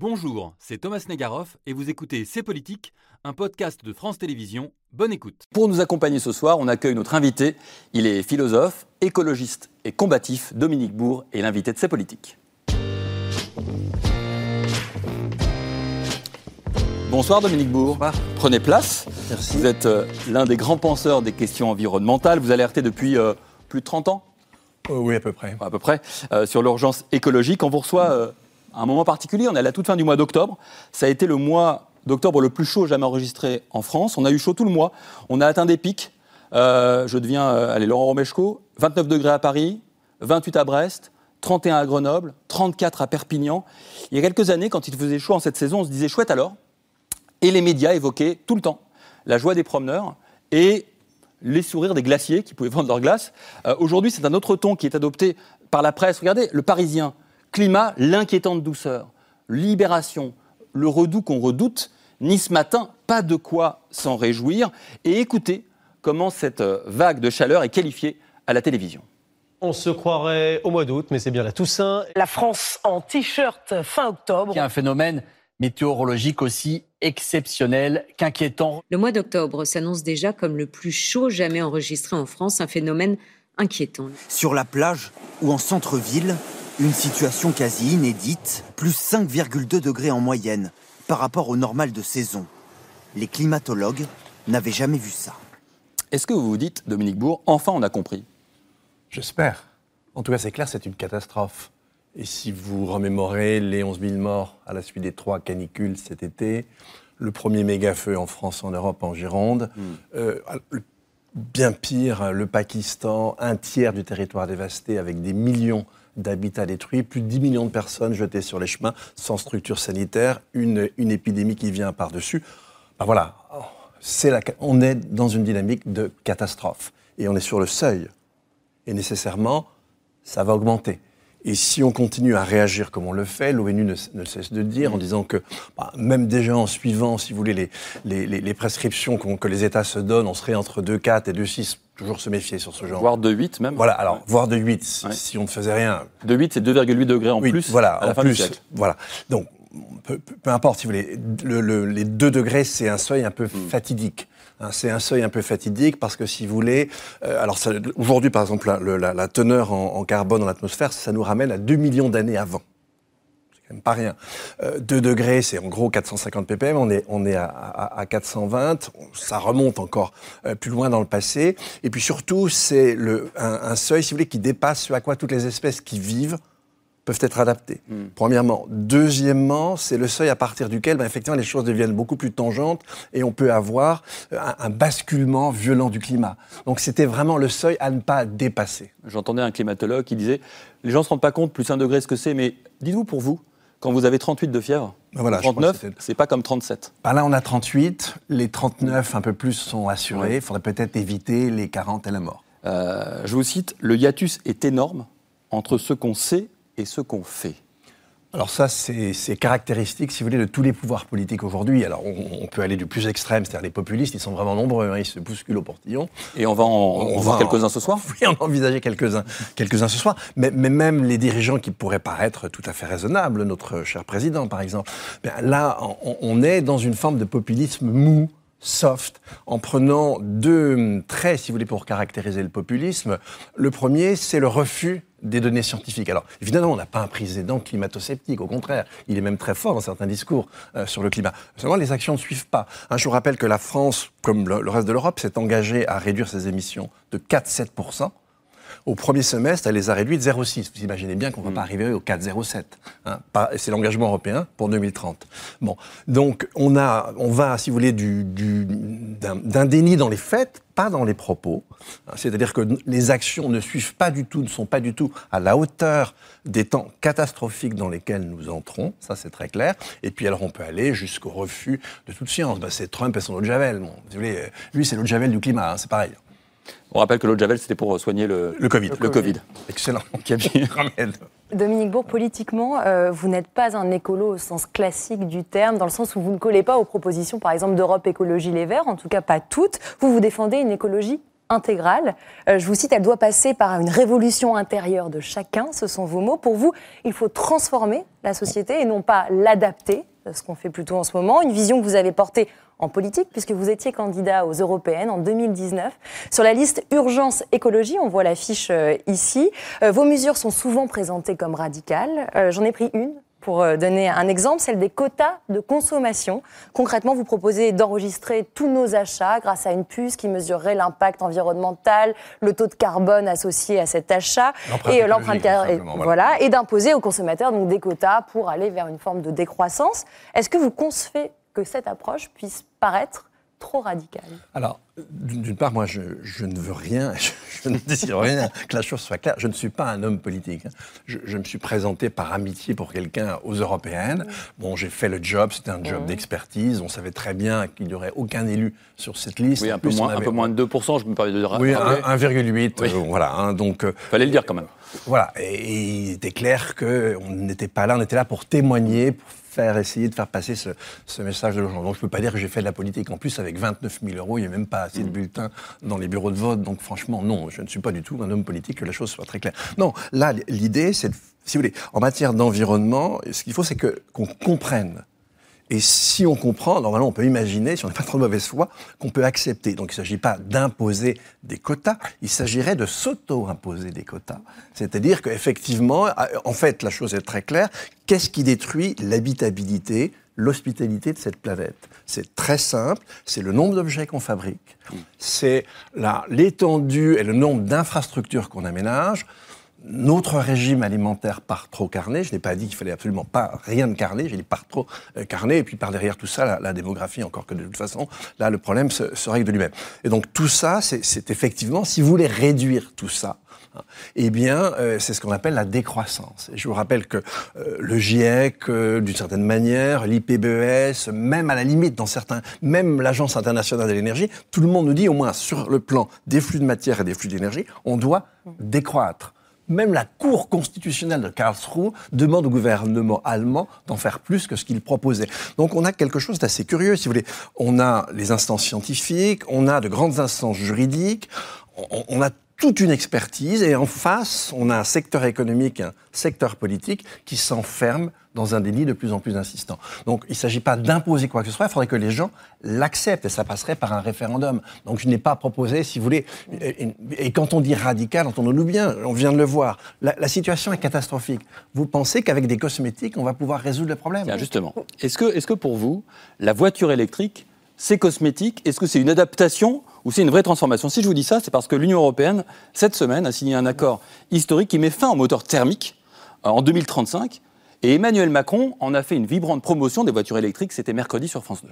Bonjour, c'est Thomas Negaroff et vous écoutez C'est Politique, un podcast de France Télévisions. Bonne écoute. Pour nous accompagner ce soir, on accueille notre invité. Il est philosophe, écologiste et combatif. Dominique Bourg est l'invité de C'est Politique. Bonsoir Dominique Bourg. Prenez place. Merci. Vous êtes euh, l'un des grands penseurs des questions environnementales. Vous alertez depuis euh, plus de 30 ans, Euh, oui, à peu près. à peu près, euh, sur l'urgence écologique. On vous reçoit euh, un moment particulier. On est à la toute fin du mois d'octobre. Ça a été le mois d'octobre le plus chaud jamais enregistré en France. On a eu chaud tout le mois. On a atteint des pics. Euh, je deviens, euh, allez, Laurent Romeshko, 29 degrés à Paris, 28 à Brest, 31 à Grenoble, 34 à Perpignan. Il y a quelques années, quand il faisait chaud en cette saison, on se disait chouette alors. Et les médias évoquaient tout le temps la joie des promeneurs et les sourires des glaciers qui pouvaient vendre leur glace. Euh, Aujourd'hui, c'est un autre ton qui est adopté par la presse. Regardez, le Parisien, climat, l'inquiétante douceur, libération, le redout qu'on redoute, Nice matin, pas de quoi s'en réjouir. Et écoutez comment cette euh, vague de chaleur est qualifiée à la télévision. On se croirait au mois d'août, mais c'est bien la Toussaint. La France en t-shirt fin octobre. qui est un phénomène météorologique aussi exceptionnel qu'inquiétant. Le mois d'octobre s'annonce déjà comme le plus chaud jamais enregistré en France, un phénomène inquiétant. Sur la plage ou en centre-ville, une situation quasi inédite, plus 5,2 degrés en moyenne par rapport au normal de saison. Les climatologues n'avaient jamais vu ça. Est-ce que vous vous dites, Dominique Bourg, enfin on a compris? J'espère. En tout cas, c'est clair, c'est une catastrophe. Et si vous remémorez les 11 000 morts à la suite des trois canicules cet été, le premier méga-feu en France, en Europe, en Gironde, euh, le- bien pire, le Pakistan, un tiers du territoire dévasté avec des millions d'habitats détruits, plus de 10 millions de personnes jetées sur les chemins sans structure sanitaire, une, une épidémie qui vient par-dessus. Ben voilà, la, on est dans une dynamique de catastrophe et on est sur le seuil. Et nécessairement, ça va augmenter. Et si on continue à réagir comme on le fait, l'ONU ne, ne cesse de dire en disant que bah, même déjà en suivant, si vous voulez, les, les, les- prescriptions que les États se donnent, on serait entre 2,4 et 2,6. Toujours se méfier sur ce genre. Voire de 8 même Voilà, alors, voire de 8, si, Ouais. si on ne faisait rien. De 8, c'est 2,8 degrés en plus voilà, à la en fin plus, du siècle. Voilà. Donc, peu, importe, si vous voulez, le- le- les 2 degrés, c'est un seuil un peu Hmm. fatidique. Hein, c'est un seuil un peu fatidique parce que si vous voulez, euh, alors aujourd'hui par exemple la, le- la- la teneur en, en carbone dans l'atmosphère, ça nous ramène à 2 millions d'années avant. Même pas rien. Euh, 2 degrés, c'est en gros 450 ppm, on est, on est à, à- à 420, ça remonte encore euh, plus loin dans le passé. Et puis surtout, c'est le- un, un seuil, si vous voulez, qui dépasse ce à quoi toutes les espèces qui vivent peuvent être adaptées. Premièrement. Deuxièmement, c'est le seuil à partir duquel, ben, effectivement, les choses deviennent beaucoup plus tangentes et on peut avoir euh, un, un basculement violent du climat. Donc c'était vraiment le seuil à ne pas dépasser. J'entendais un climatologue qui disait les gens ne se rendent pas compte, plus un degré, ce que c'est, mais dites-vous pour vous, quand vous avez 38 de fièvre, Ben voilà, je crois que 39, c'était- c'est pas comme 37. Ben là, on a 38, les 39 un peu plus sont assurés. Il faudrait peut-être éviter les 40 et la mort. Euh, je vous cite le hiatus est énorme entre ce qu'on sait et ce qu'on fait. Alors ça, c'est caractéristique, si vous voulez, de tous les pouvoirs politiques aujourd'hui. Alors on, on peut aller du plus extrême, c'est-à-dire les populistes, ils sont vraiment nombreux, hein, ils se bousculent au portillon. Et on va en, On en voir va- quelques-uns ce soir? Oui, on a envisagé quelques-uns quelques ce soir. Mais, mais même les dirigeants qui pourraient paraître tout à fait raisonnables, notre cher président par exemple, ben là, on, on est dans une forme de populisme mou, soft, en prenant deux traits, si vous voulez, pour caractériser le populisme. Le premier, c'est le refus des données scientifiques. Alors, évidemment, on n'a pas un président climato-sceptique, au contraire, il est même très fort dans certains discours euh, sur le climat. Seulement, les actions ne suivent pas. Hein, je vous rappelle que la France, comme le, le reste de l'Europe, s'est engagée à réduire ses émissions de 4-7%. Au premier semestre, elle les a réduites 0,6. Vous imaginez bien qu'on ne va pas arriver au 4,07. Hein, c'est l'engagement européen pour 2030. Bon, donc on, a, on va, si vous voulez, du, du- d'un, déni dans les faits, pas dans les propos. C'est-à-dire que les actions ne suivent pas du tout, ne sont pas du tout à la hauteur des temps catastrophiques dans lesquels nous entrons. Ça, c'est très clair. Et puis alors, on peut aller jusqu'au refus de toute science. Ben, c'est Trump et son eau de javel. Bon, vous voulez, euh, lui, c'est l'eau de javel du climat. hein, c'est pareil. On rappelle que l'eau de Javel, c'était pour soigner le, Le Covid. Le Covid. Excellent. Dominique Bourg, politiquement, euh, vous n'êtes pas un écolo au sens classique du terme, dans le sens où vous ne collez pas aux propositions, par exemple, d'Europe Écologie Les Verts, en tout cas pas toutes. Vous, vous défendez une écologie intégrale. Euh, je vous cite, elle doit passer par une révolution intérieure de chacun, ce sont vos mots. Pour vous, il faut transformer la société et non pas l'adapter, ce qu'on fait plutôt en ce moment. Une vision que vous avez portée en politique, puisque vous étiez candidat aux européennes en 2019. Sur la liste urgence écologie, on voit l'affiche euh, ici. Euh, vos mesures sont souvent présentées comme radicales. Euh, J'en ai pris une pour euh, donner un exemple, celle des quotas de consommation. Concrètement, vous proposez d'enregistrer tous nos achats grâce à une puce qui mesurerait l'impact environnemental, le taux de carbone associé à cet achat et euh, l'empreinte voilà, et d'imposer aux consommateurs donc des quotas pour aller vers une forme de décroissance. Est-ce que vous concevez que cette approche puisse paraître trop radicale? Alors, d'une part, moi, je, je ne veux rien, je, je ne désire rien, que la chose soit claire. Je ne suis pas un homme politique. hein. Je, je me suis présenté par amitié pour quelqu'un aux européennes. Bon, j'ai fait le job, c'était un job d'expertise. On savait très bien qu'il n'y aurait aucun élu sur cette liste. Oui, un peu, plus, moins, un avait- peu moins de 2%, je me permets de dire. Oui, rappeler. un- 1,8. Oui. euh, voilà. hein, donc, euh, Fallait le dire quand même. voilà. Et, et il était clair qu'on n'était pas là, on était là pour témoigner, pour faire essayer de faire passer ce, ce message de gens. Donc je ne peux pas dire que j'ai fait de la politique. En plus, avec 29 000 euros, il n'y a même pas assez de bulletins dans les bureaux de vote. Donc franchement, non, je ne suis pas du tout un homme politique, que la chose soit très claire. Non, là, l'idée, c'est, si vous voulez, en matière d'environnement, ce qu'il faut, c'est que, qu'on comprenne et si on comprend, normalement, on peut imaginer, si on n'est pas trop de mauvaise foi, qu'on peut accepter. Donc, il ne s'agit pas d'imposer des quotas, il s'agirait de s'auto-imposer des quotas. C'est-à-dire qu'effectivement, en fait, la chose est très claire. Qu'est-ce qui détruit l'habitabilité, l'hospitalité de cette planète C'est très simple, c'est le nombre d'objets qu'on fabrique, c'est l'étendue et le nombre d'infrastructures qu'on aménage, notre régime alimentaire par trop carné. Je n'ai pas dit qu'il fallait absolument pas rien de carné, j'ai dit par trop euh, carné, et puis par derrière tout ça, la, démographie, encore que de toute façon, là, le problème se, règle de lui-même. Et donc tout ça, c'est- effectivement, si vous voulez réduire tout ça, eh bien, euh, c'est ce qu'on appelle la décroissance. Et je vous rappelle que euh, le GIEC, euh, d'une certaine manière, l'IPBES, même à la limite, dans certains, même l'Agence internationale de l'énergie, tout le monde nous dit, au moins sur le plan des flux de matière et des flux d'énergie, on doit décroître. Même la Cour constitutionnelle de Karlsruhe demande au gouvernement allemand d'en faire plus que ce qu'il proposait. Donc on a quelque chose d'assez curieux, si vous voulez. On a les instances scientifiques, on a de grandes instances juridiques, on, on a toute une expertise, et en face, on a un secteur économique, un secteur politique qui s'enferme dans un délit de plus en plus insistant. Donc il ne s'agit pas d'imposer quoi que ce soit, il faudrait que les gens l'acceptent, et ça passerait par un référendum. Donc je n'ai pas proposé, si vous voulez, et, quand on dit radical, entendons-nous bien, on vient de le voir, la, la situation est catastrophique. Vous pensez qu'avec des cosmétiques, on va pouvoir résoudre le problème? Tiens, justement, est-ce que, est que pour vous, la voiture électrique, c'est cosmétique Est-ce que c'est une adaptation ou c'est une vraie transformation? Si je vous dis ça, c'est parce que l'Union européenne, cette semaine, a signé un accord historique qui met fin aux moteurs thermiques euh, en 2035. Et Emmanuel Macron en a fait une vibrante promotion des voitures électriques. C'était mercredi sur France 2.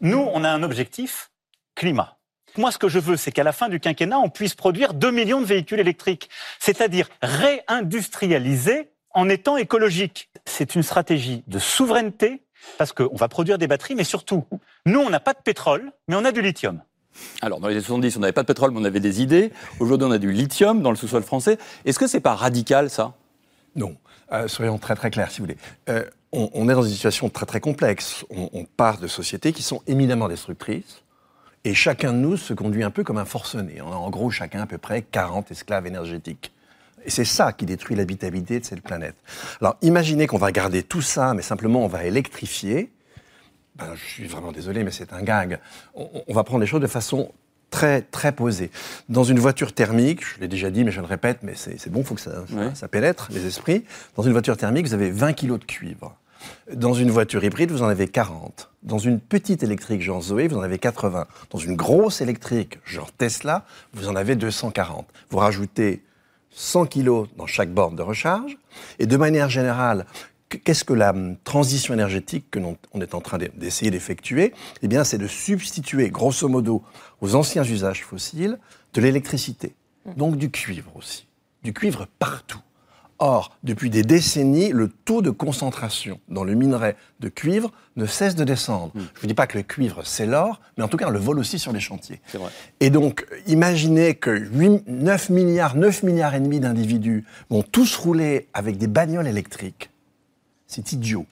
Nous, on a un objectif climat. Moi, ce que je veux, c'est qu'à la fin du quinquennat, on puisse produire 2 millions de véhicules électriques, c'est-à-dire réindustrialiser en étant écologique. C'est une stratégie de souveraineté parce qu'on va produire des batteries, mais surtout, nous, on n'a pas de pétrole, mais on a du lithium. Alors, dans les années 70, on n'avait pas de pétrole, mais on avait des idées. Aujourd'hui, on a du lithium dans le sous-sol français. Est-ce que c'est pas radical, ça? Non. Euh, soyons très très clairs, si vous voulez. Euh, on, on est dans une situation très très complexe. On, on part de sociétés qui sont éminemment destructrices. Et chacun de nous se conduit un peu comme un forcené. On a en gros chacun à peu près 40 esclaves énergétiques. Et c'est ça qui détruit l'habitabilité de cette planète. Alors imaginez qu'on va garder tout ça, mais simplement on va électrifier. Ben, je suis vraiment désolé, mais c'est un gag. On, on va prendre les choses de façon très, très posée. Dans une voiture thermique, je l'ai déjà dit, mais je le répète, mais c'est bon, il faut que ça, ça- Ouais. ça pénètre les esprits. Dans une voiture thermique, vous avez 20 kilos de cuivre. Dans une voiture hybride, vous en avez 40. Dans une petite électrique genre Zoé, vous en avez 80. Dans une grosse électrique genre Tesla, vous en avez 240. Vous rajoutez 100 kilos dans chaque borne de recharge. Et de manière générale, qu- qu'est-ce que la hum, transition énergétique que l'on on est en train d'e- d'essayer d'effectuer? Eh bien, c'est de substituer, grosso modo, aux anciens usages fossiles, de l'électricité. Donc du cuivre aussi. Du cuivre partout. Or, depuis des décennies, le taux de concentration dans le minerai de cuivre ne cesse de descendre. Je ne vous dis pas que le cuivre, c'est l'or, mais en tout cas, on le vole aussi sur les chantiers. C'est vrai. Et donc, imaginez que 8, 9 milliards, 9 milliards et demi d'individus vont tous rouler avec des bagnoles électriques. C'est idiot.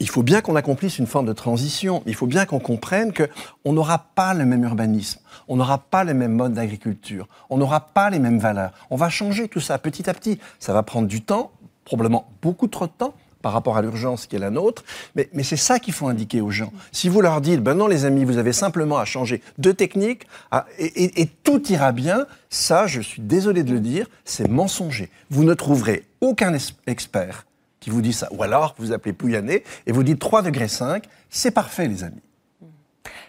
Il faut bien qu'on accomplisse une forme de transition. Il faut bien qu'on comprenne qu'on n'aura pas le même urbanisme, on n'aura pas les mêmes modes d'agriculture, on n'aura pas les mêmes valeurs. On va changer tout ça petit à petit. Ça va prendre du temps, probablement beaucoup trop de temps par rapport à l'urgence qui est la nôtre. Mais, c'est ça qu'il faut indiquer aux gens. Si vous leur dites, ben non les amis, vous avez simplement à changer de technique et, et, tout ira bien, ça, je suis désolé de le dire, c'est mensonger. Vous ne trouverez aucun expert qui vous dit ça. Ou alors, vous appelez Pouyanné et vous dites 3 degrés 5, c'est parfait les amis.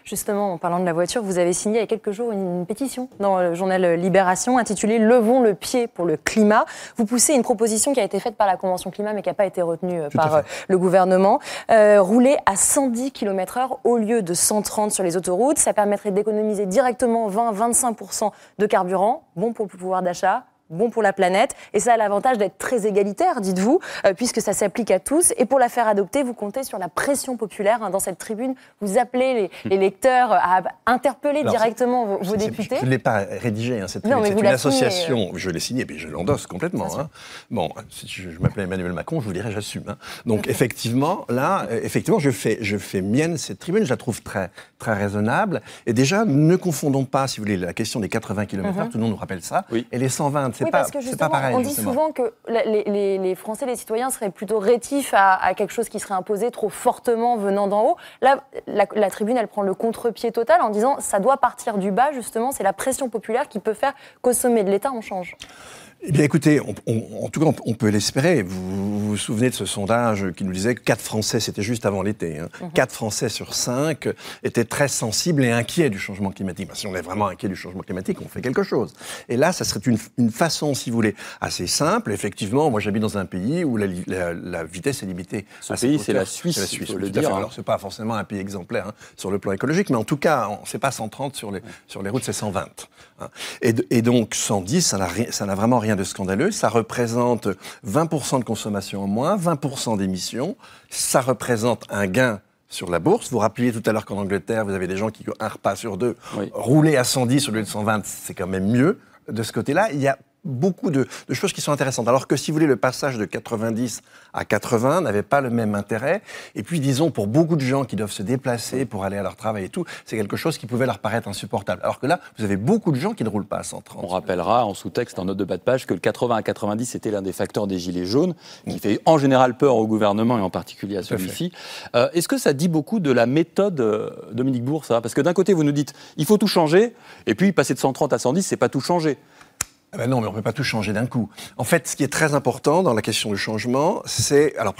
Justement, en parlant de la voiture, vous avez signé il y a quelques jours une, pétition dans le journal Libération intitulée Levons le pied pour le climat. Vous poussez une proposition qui a été faite par la Convention climat mais qui n'a pas été retenue euh, par euh, le gouvernement. Euh, rouler à 110 km/h au lieu de 130 sur les autoroutes, ça permettrait d'économiser directement 20-25% de carburant, bon pour le pouvoir d'achat, bon pour la planète. Et ça a l'avantage d'être très égalitaire, dites-vous, euh, puisque ça s'applique à tous. Et pour la faire adopter, vous comptez sur la pression populaire. Hein, dans cette tribune, vous appelez les, lecteurs à interpeller directement vos, députés. Je ne l'ai pas rédigé, hein, cette tribune. C'est une association. Euh. Je l'ai signé, mais je l'endosse complètement. Hein. Bon, si je, m'appelais Emmanuel Macron, je vous dirais j'assume. Hein. Donc effectivement, là, euh, effectivement, je fais, je fais mienne cette tribune. Je la trouve très, très raisonnable. Et déjà, ne confondons pas, si vous voulez, la question des 80 km/h. Mhm. Tout le monde nous rappelle ça. Et les 120 oui, parce que justement, on dit souvent que les, Français, les citoyens seraient plutôt rétifs à, quelque chose qui serait imposé trop fortement venant d'en haut. Là, la, tribune, elle prend le contre-pied total en disant ça doit partir du bas, justement, c'est la pression populaire qui peut faire qu'au sommet de l'État, on change. Eh bien, écoutez, en tout cas, on, peut l'espérer. Vous, vous, souvenez de ce sondage qui nous disait que 4 Français, c'était juste avant l'été, hein, 4 mhm. Français sur 5 étaient très sensibles et inquiets du changement climatique. Ben, si on est vraiment inquiet du changement climatique, on fait quelque chose. Et là, ça serait une, façon, si vous voulez, assez simple. Effectivement, moi, j'habite dans un pays où la, vitesse est limitée. Ce pays, c'est la Suisse, la Suisse, le dire. Hein. Alors, c'est pas forcément un pays exemplaire hein, sur le plan écologique, mais en tout cas, c'est pas 130 sur les, sur les routes, c'est 120. Hein. Et, et, donc, 110, ça n'a vraiment rien de scandaleux. Ça représente 20% de consommation en moins, 20% d'émissions. Ça représente un gain sur la bourse. Vous rappeliez tout à l'heure qu'en Angleterre, vous avez des gens qui, ont un repas sur deux, rouler à 110 au lieu de 120, c'est quand même mieux. De ce côté-là, il y a beaucoup de, choses qui sont intéressantes. Alors que si vous voulez, le passage de 90 à 80 n'avait pas le même intérêt. Et puis, disons, pour beaucoup de gens qui doivent se déplacer pour aller à leur travail et tout, c'est quelque chose qui pouvait leur paraître insupportable. Alors que là, vous avez beaucoup de gens qui ne roulent pas à 130. On rappellera en sous-texte, en note de bas de page, que le 80 à 90, c'était l'un des facteurs des gilets jaunes, qui fait en général peur au gouvernement et en particulier à celui-ci. Euh, est-ce que ça dit beaucoup de la méthode euh, Dominique Bourg, Parce que d'un côté, vous nous dites, il faut tout changer, et puis passer de 130 à 110, c'est pas tout changer. Ah ben non, mais on ne peut pas tout changer d'un coup. En fait, ce qui est très important dans la question du changement, c'est, alors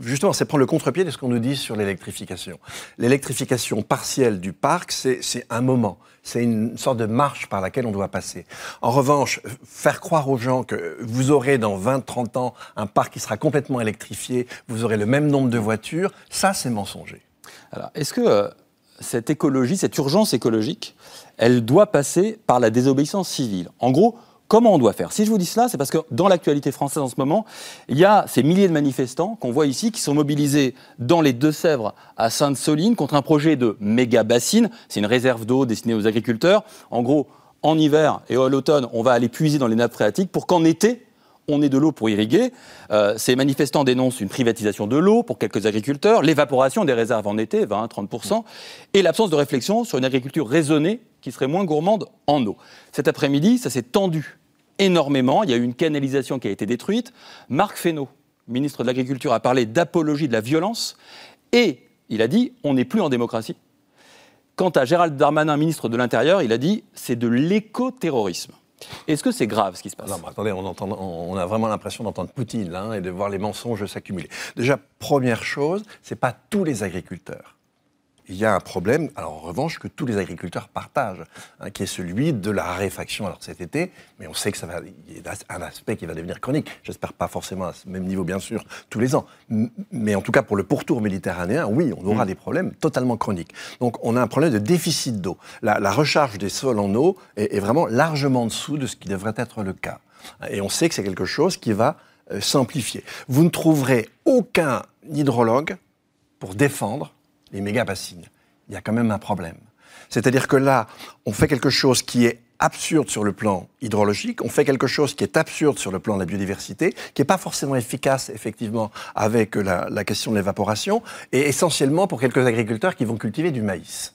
justement, c'est prendre le contre-pied de ce qu'on nous dit sur l'électrification. L'électrification partielle du parc, c'est un moment. C'est une sorte de marche par laquelle on doit passer. En revanche, faire croire aux gens que vous aurez dans 20, 30 ans un parc qui sera complètement électrifié, vous aurez le même nombre de voitures, ça, c'est mensonger. Alors, est-ce que euh, cette écologie, cette urgence écologique, elle doit passer par la désobéissance civile? En gros, Comment on doit faire? Si je vous dis cela, c'est parce que dans l'actualité française en ce moment, il y a ces milliers de manifestants qu'on voit ici qui sont mobilisés dans les Deux-Sèvres à Sainte-Soline contre un projet de méga bassine. C'est une réserve d'eau destinée aux agriculteurs. En gros, en hiver et à l'automne, on va aller puiser dans les nappes phréatiques pour qu'en été, on ait de l'eau pour irriguer. Euh, ces manifestants dénoncent une privatisation de l'eau pour quelques agriculteurs, l'évaporation des réserves en été, 20-30%, et l'absence de réflexion sur une agriculture raisonnée qui serait moins gourmande en eau. Cet après-midi, ça s'est tendu énormément. Il y a eu une canalisation qui a été détruite. Marc Fesneau, ministre de l'Agriculture, a parlé d'apologie de la violence et il a dit on n'est plus en démocratie. Quant à Gérald Darmanin, ministre de l'Intérieur, il a dit c'est de l'écoterrorisme. Est-ce que c'est grave ce qui se passe? Non, mais attendez, on, a vraiment l'impression d'entendre Poutine hein, et de voir les mensonges s'accumuler. Déjà, première chose, c'est pas tous les agriculteurs il y a un problème, alors en revanche, que tous les agriculteurs partagent, hein, qui est celui de la raréfaction alors cet été, mais on sait que ça va, il y a un aspect qui va devenir chronique. J'espère pas forcément à ce même niveau, bien sûr, tous les ans. Mais en tout cas, pour le pourtour méditerranéen, oui, on aura mm. des problèmes totalement chroniques. Donc on a un problème de déficit d'eau. La, recharge des sols en eau est, vraiment largement en dessous de ce qui devrait être le cas. Et on sait que c'est quelque chose qui va euh, s'amplifier. Vous ne trouverez aucun hydrologue pour défendre les méga bassines. Il y a quand même un problème. C'est-à-dire que là, on fait quelque chose qui est absurde sur le plan hydrologique, on fait quelque chose qui est absurde sur le plan de la biodiversité, qui n'est pas forcément efficace effectivement avec la, la question de l'évaporation, et essentiellement pour quelques agriculteurs qui vont cultiver du maïs.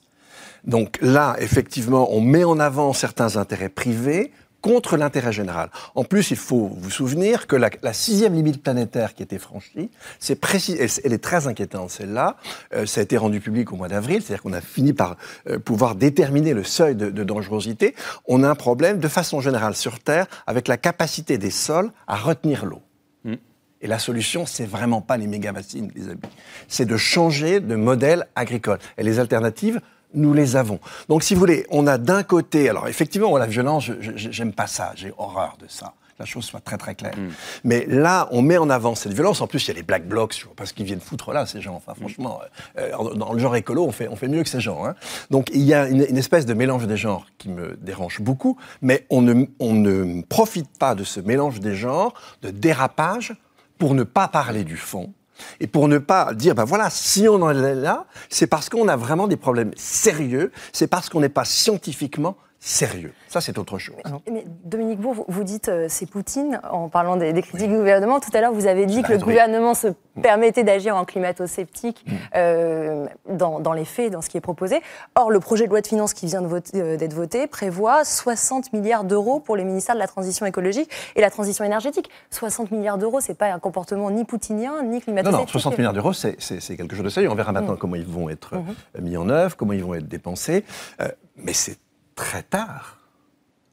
Donc là, effectivement, on met en avant certains intérêts privés contre l'intérêt général. En plus, il faut vous souvenir que la, la sixième limite planétaire qui était franchie, c'est précis, elle, elle, est très inquiétante celle-là. Euh, ça a été rendu public au mois d'avril, c'est-à-dire qu'on a fini par euh, pouvoir déterminer le seuil de, de, dangerosité. On a un problème de façon générale sur Terre avec la capacité des sols à retenir l'eau. Mm. Et la solution, c'est vraiment pas les méga-bassines, les amis. C'est de changer de modèle agricole. Et les alternatives, nous les avons. Donc, si vous voulez, on a d'un côté, alors effectivement, la violence, j'aime pas ça, j'ai horreur de ça. La chose soit très très claire. Mm. Mais là, on met en avant cette violence. En plus, il y a les black blocs, je vois pas ce qu'ils viennent foutre là, ces gens. Enfin, franchement, euh, dans le genre écolo, on fait, on fait mieux que ces gens. Hein. Donc, il y a une, une, espèce de mélange des genres qui me dérange beaucoup, mais on ne, on ne profite pas de ce mélange des genres, de dérapage, pour ne pas parler du fond et pour ne pas dire, ben voilà, si on en est là, c'est parce qu'on a vraiment des problèmes sérieux, c'est parce qu'on n'est pas scientifiquement sérieux. Ça, c'est autre chose. Mais Dominique Bourg, vous dites euh, c'est Poutine en parlant des, des critiques oui. du gouvernement. Tout à l'heure, vous avez dit que le gouvernement se permettait d'agir en climato-sceptique mm. euh, dans, dans, les faits, dans ce qui est proposé. Or, le projet de loi de finances qui vient d'être voté, voté prévoit 60 milliards d'euros pour les ministères de la transition écologique et la transition énergétique. 60 milliards d'euros, c'est pas un comportement ni poutinien ni climato-sceptique. Non, non, 60 milliards d'euros, c'est quelque chose de sérieux. On verra maintenant mm. comment ils vont être mm -hmm. mis en œuvre, comment ils vont être dépensés. Euh, mais c'est très tard.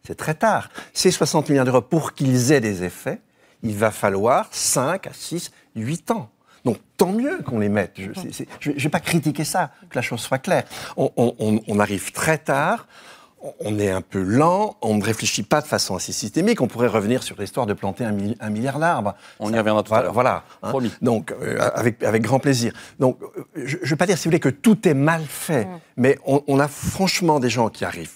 C'est très tard. Ces 60 milliards d'euros, pour qu'ils aient des effets, il va falloir 5 à 6, 8 ans. Donc tant mieux qu'on les mette. Je ne vais pas critiquer ça, que la chose soit claire. On, on, on arrive très tard on est un peu lent, on ne réfléchit pas de façon assez systémique. On pourrait revenir sur l'histoire de planter un, mi un milliard d'arbres. On y reviendra tout à l'heure. Voilà. Hein. Donc, euh, avec, avec grand plaisir. Donc, euh, je ne veux pas dire, si vous voulez, que tout est mal fait, mmh. mais on, on, a franchement des gens qui arrivent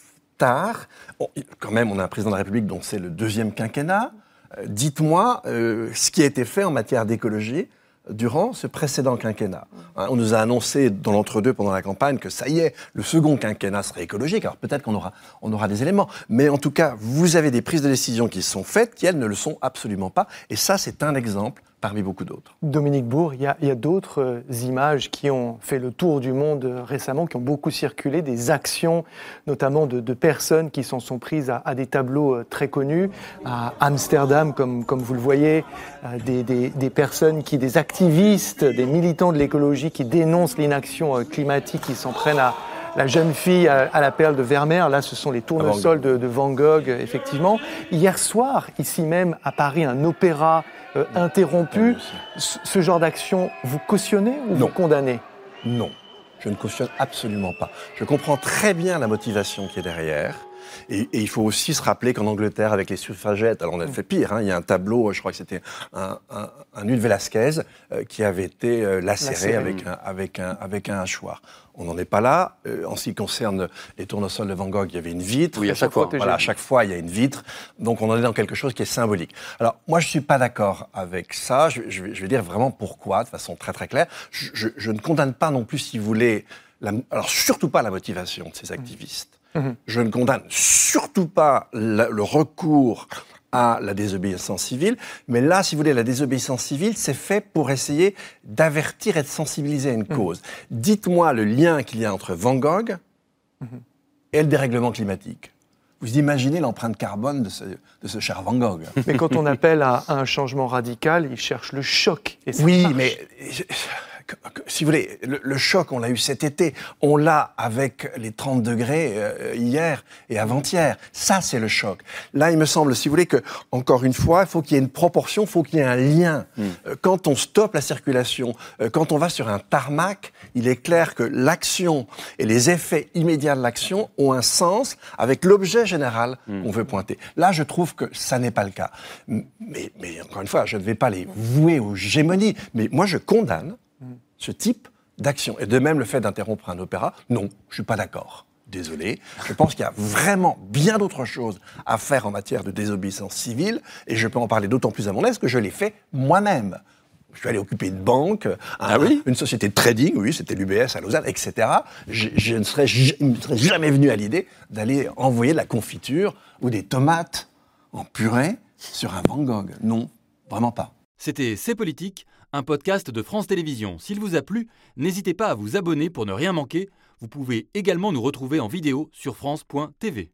On, quand même, on a un président de la République dont c'est le deuxième quinquennat. Euh, Dites-moi euh, ce qui a été fait en matière d'écologie durant ce précédent quinquennat. Hein, on nous a annoncé dans l'entre-deux pendant la campagne que ça y est, le second quinquennat serait écologique. Alors peut-être qu'on aura, on aura des éléments. Mais en tout cas, vous avez des prises de décision qui sont faites, qui elles ne le sont absolument pas. Et ça, c'est un exemple parmi beaucoup d'autres. Dominique Bourg, il y a, a d'autres euh, images qui ont fait le tour du monde euh, récemment, qui ont beaucoup circulé, des actions notamment de, de personnes qui s'en sont prises à, à, des tableaux euh, très connus, à Amsterdam, comme, comme vous le voyez, des, des, des, personnes qui, des activistes, des militants de l'écologie qui dénoncent l'inaction climatique, qui s'en prennent à, la jeune fille à, à, la perle de Vermeer. Là, ce sont les tournesols de, de, Van Gogh, effectivement. Hier soir, ici même à Paris, un opéra euh, interrompu. Ce genre d'action, vous cautionnez ou non. vous condamnez? Non, je ne cautionne absolument pas. Je comprends très bien la motivation qui est derrière. Et, et, il faut aussi se rappeler qu'en Angleterre, avec les suffragettes, alors on a fait pire, hein, il y a un tableau, je crois que c'était un, un, un Nude Velasquez, euh, qui avait été euh, lacéré, avec, un, avec, un, avec un hachoir. On n'en est pas là. Euh, en ce qui concerne les tournesols de Van Gogh, il y avait une vitre. Oui, à chaque fois. Voilà, à chaque fois, il y a une vitre. Donc, on en est dans quelque chose qui est symbolique. Alors, moi, je ne suis pas d'accord avec ça. Je, je, vais, je, vais, dire vraiment pourquoi, de façon très, très claire. Je, je ne condamne pas non plus, si vous voulez, la, alors surtout pas la motivation de ces activistes. Mmh. Je ne condamne surtout pas la, le recours à la désobéissance civile. Mais là, si vous voulez, la désobéissance civile, c'est fait pour essayer d'avertir et de sensibiliser à une mmh. cause. Dites-moi le lien qu'il y a entre Van Gogh mmh. et le dérèglement climatique. Vous imaginez l'empreinte carbone de ce, de ce, cher Van Gogh. Mais quand on appelle à un changement radical, il cherche le choc. Et oui, marche. mais si vous voulez, le, le choc, on l'a eu cet été. On l'a avec les 30 degrés euh, hier et avant-hier. Ça, c'est le choc. Là, il me semble, si vous voulez, que, encore une fois, il faut qu'il y ait une proportion, il faut qu'il y ait un lien. Mm. Euh, quand on stoppe la circulation, euh, quand on va sur un tarmac, il est clair que l'action et les effets immédiats de l'action ont un sens avec l'objet général mm. qu'on veut pointer. Là, je trouve que ça n'est pas le cas. Mais, mais encore une fois, je ne vais pas les vouer aux gémonies, mais moi, je condamne ce type d'action. Et de même, le fait d'interrompre un opéra, non, je suis pas d'accord. Désolé. Je pense qu'il y a vraiment bien d'autres choses à faire en matière de désobéissance civile, et je peux en parler d'autant plus à mon aise que je l'ai fait moi-même. Je suis allé occuper une banque, un- Ah oui une société de trading, oui, c'était l'UBS à Lausanne, etc. Je, je ne serais, j- ne serais jamais venu à l'idée d'aller envoyer de la confiture ou des tomates en purée sur un Van Gogh. Non, vraiment pas. C'était C'est politique, un podcast de France Télévisions. S'il vous a plu, n'hésitez pas à vous abonner pour ne rien manquer. Vous pouvez également nous retrouver en vidéo sur France.tv.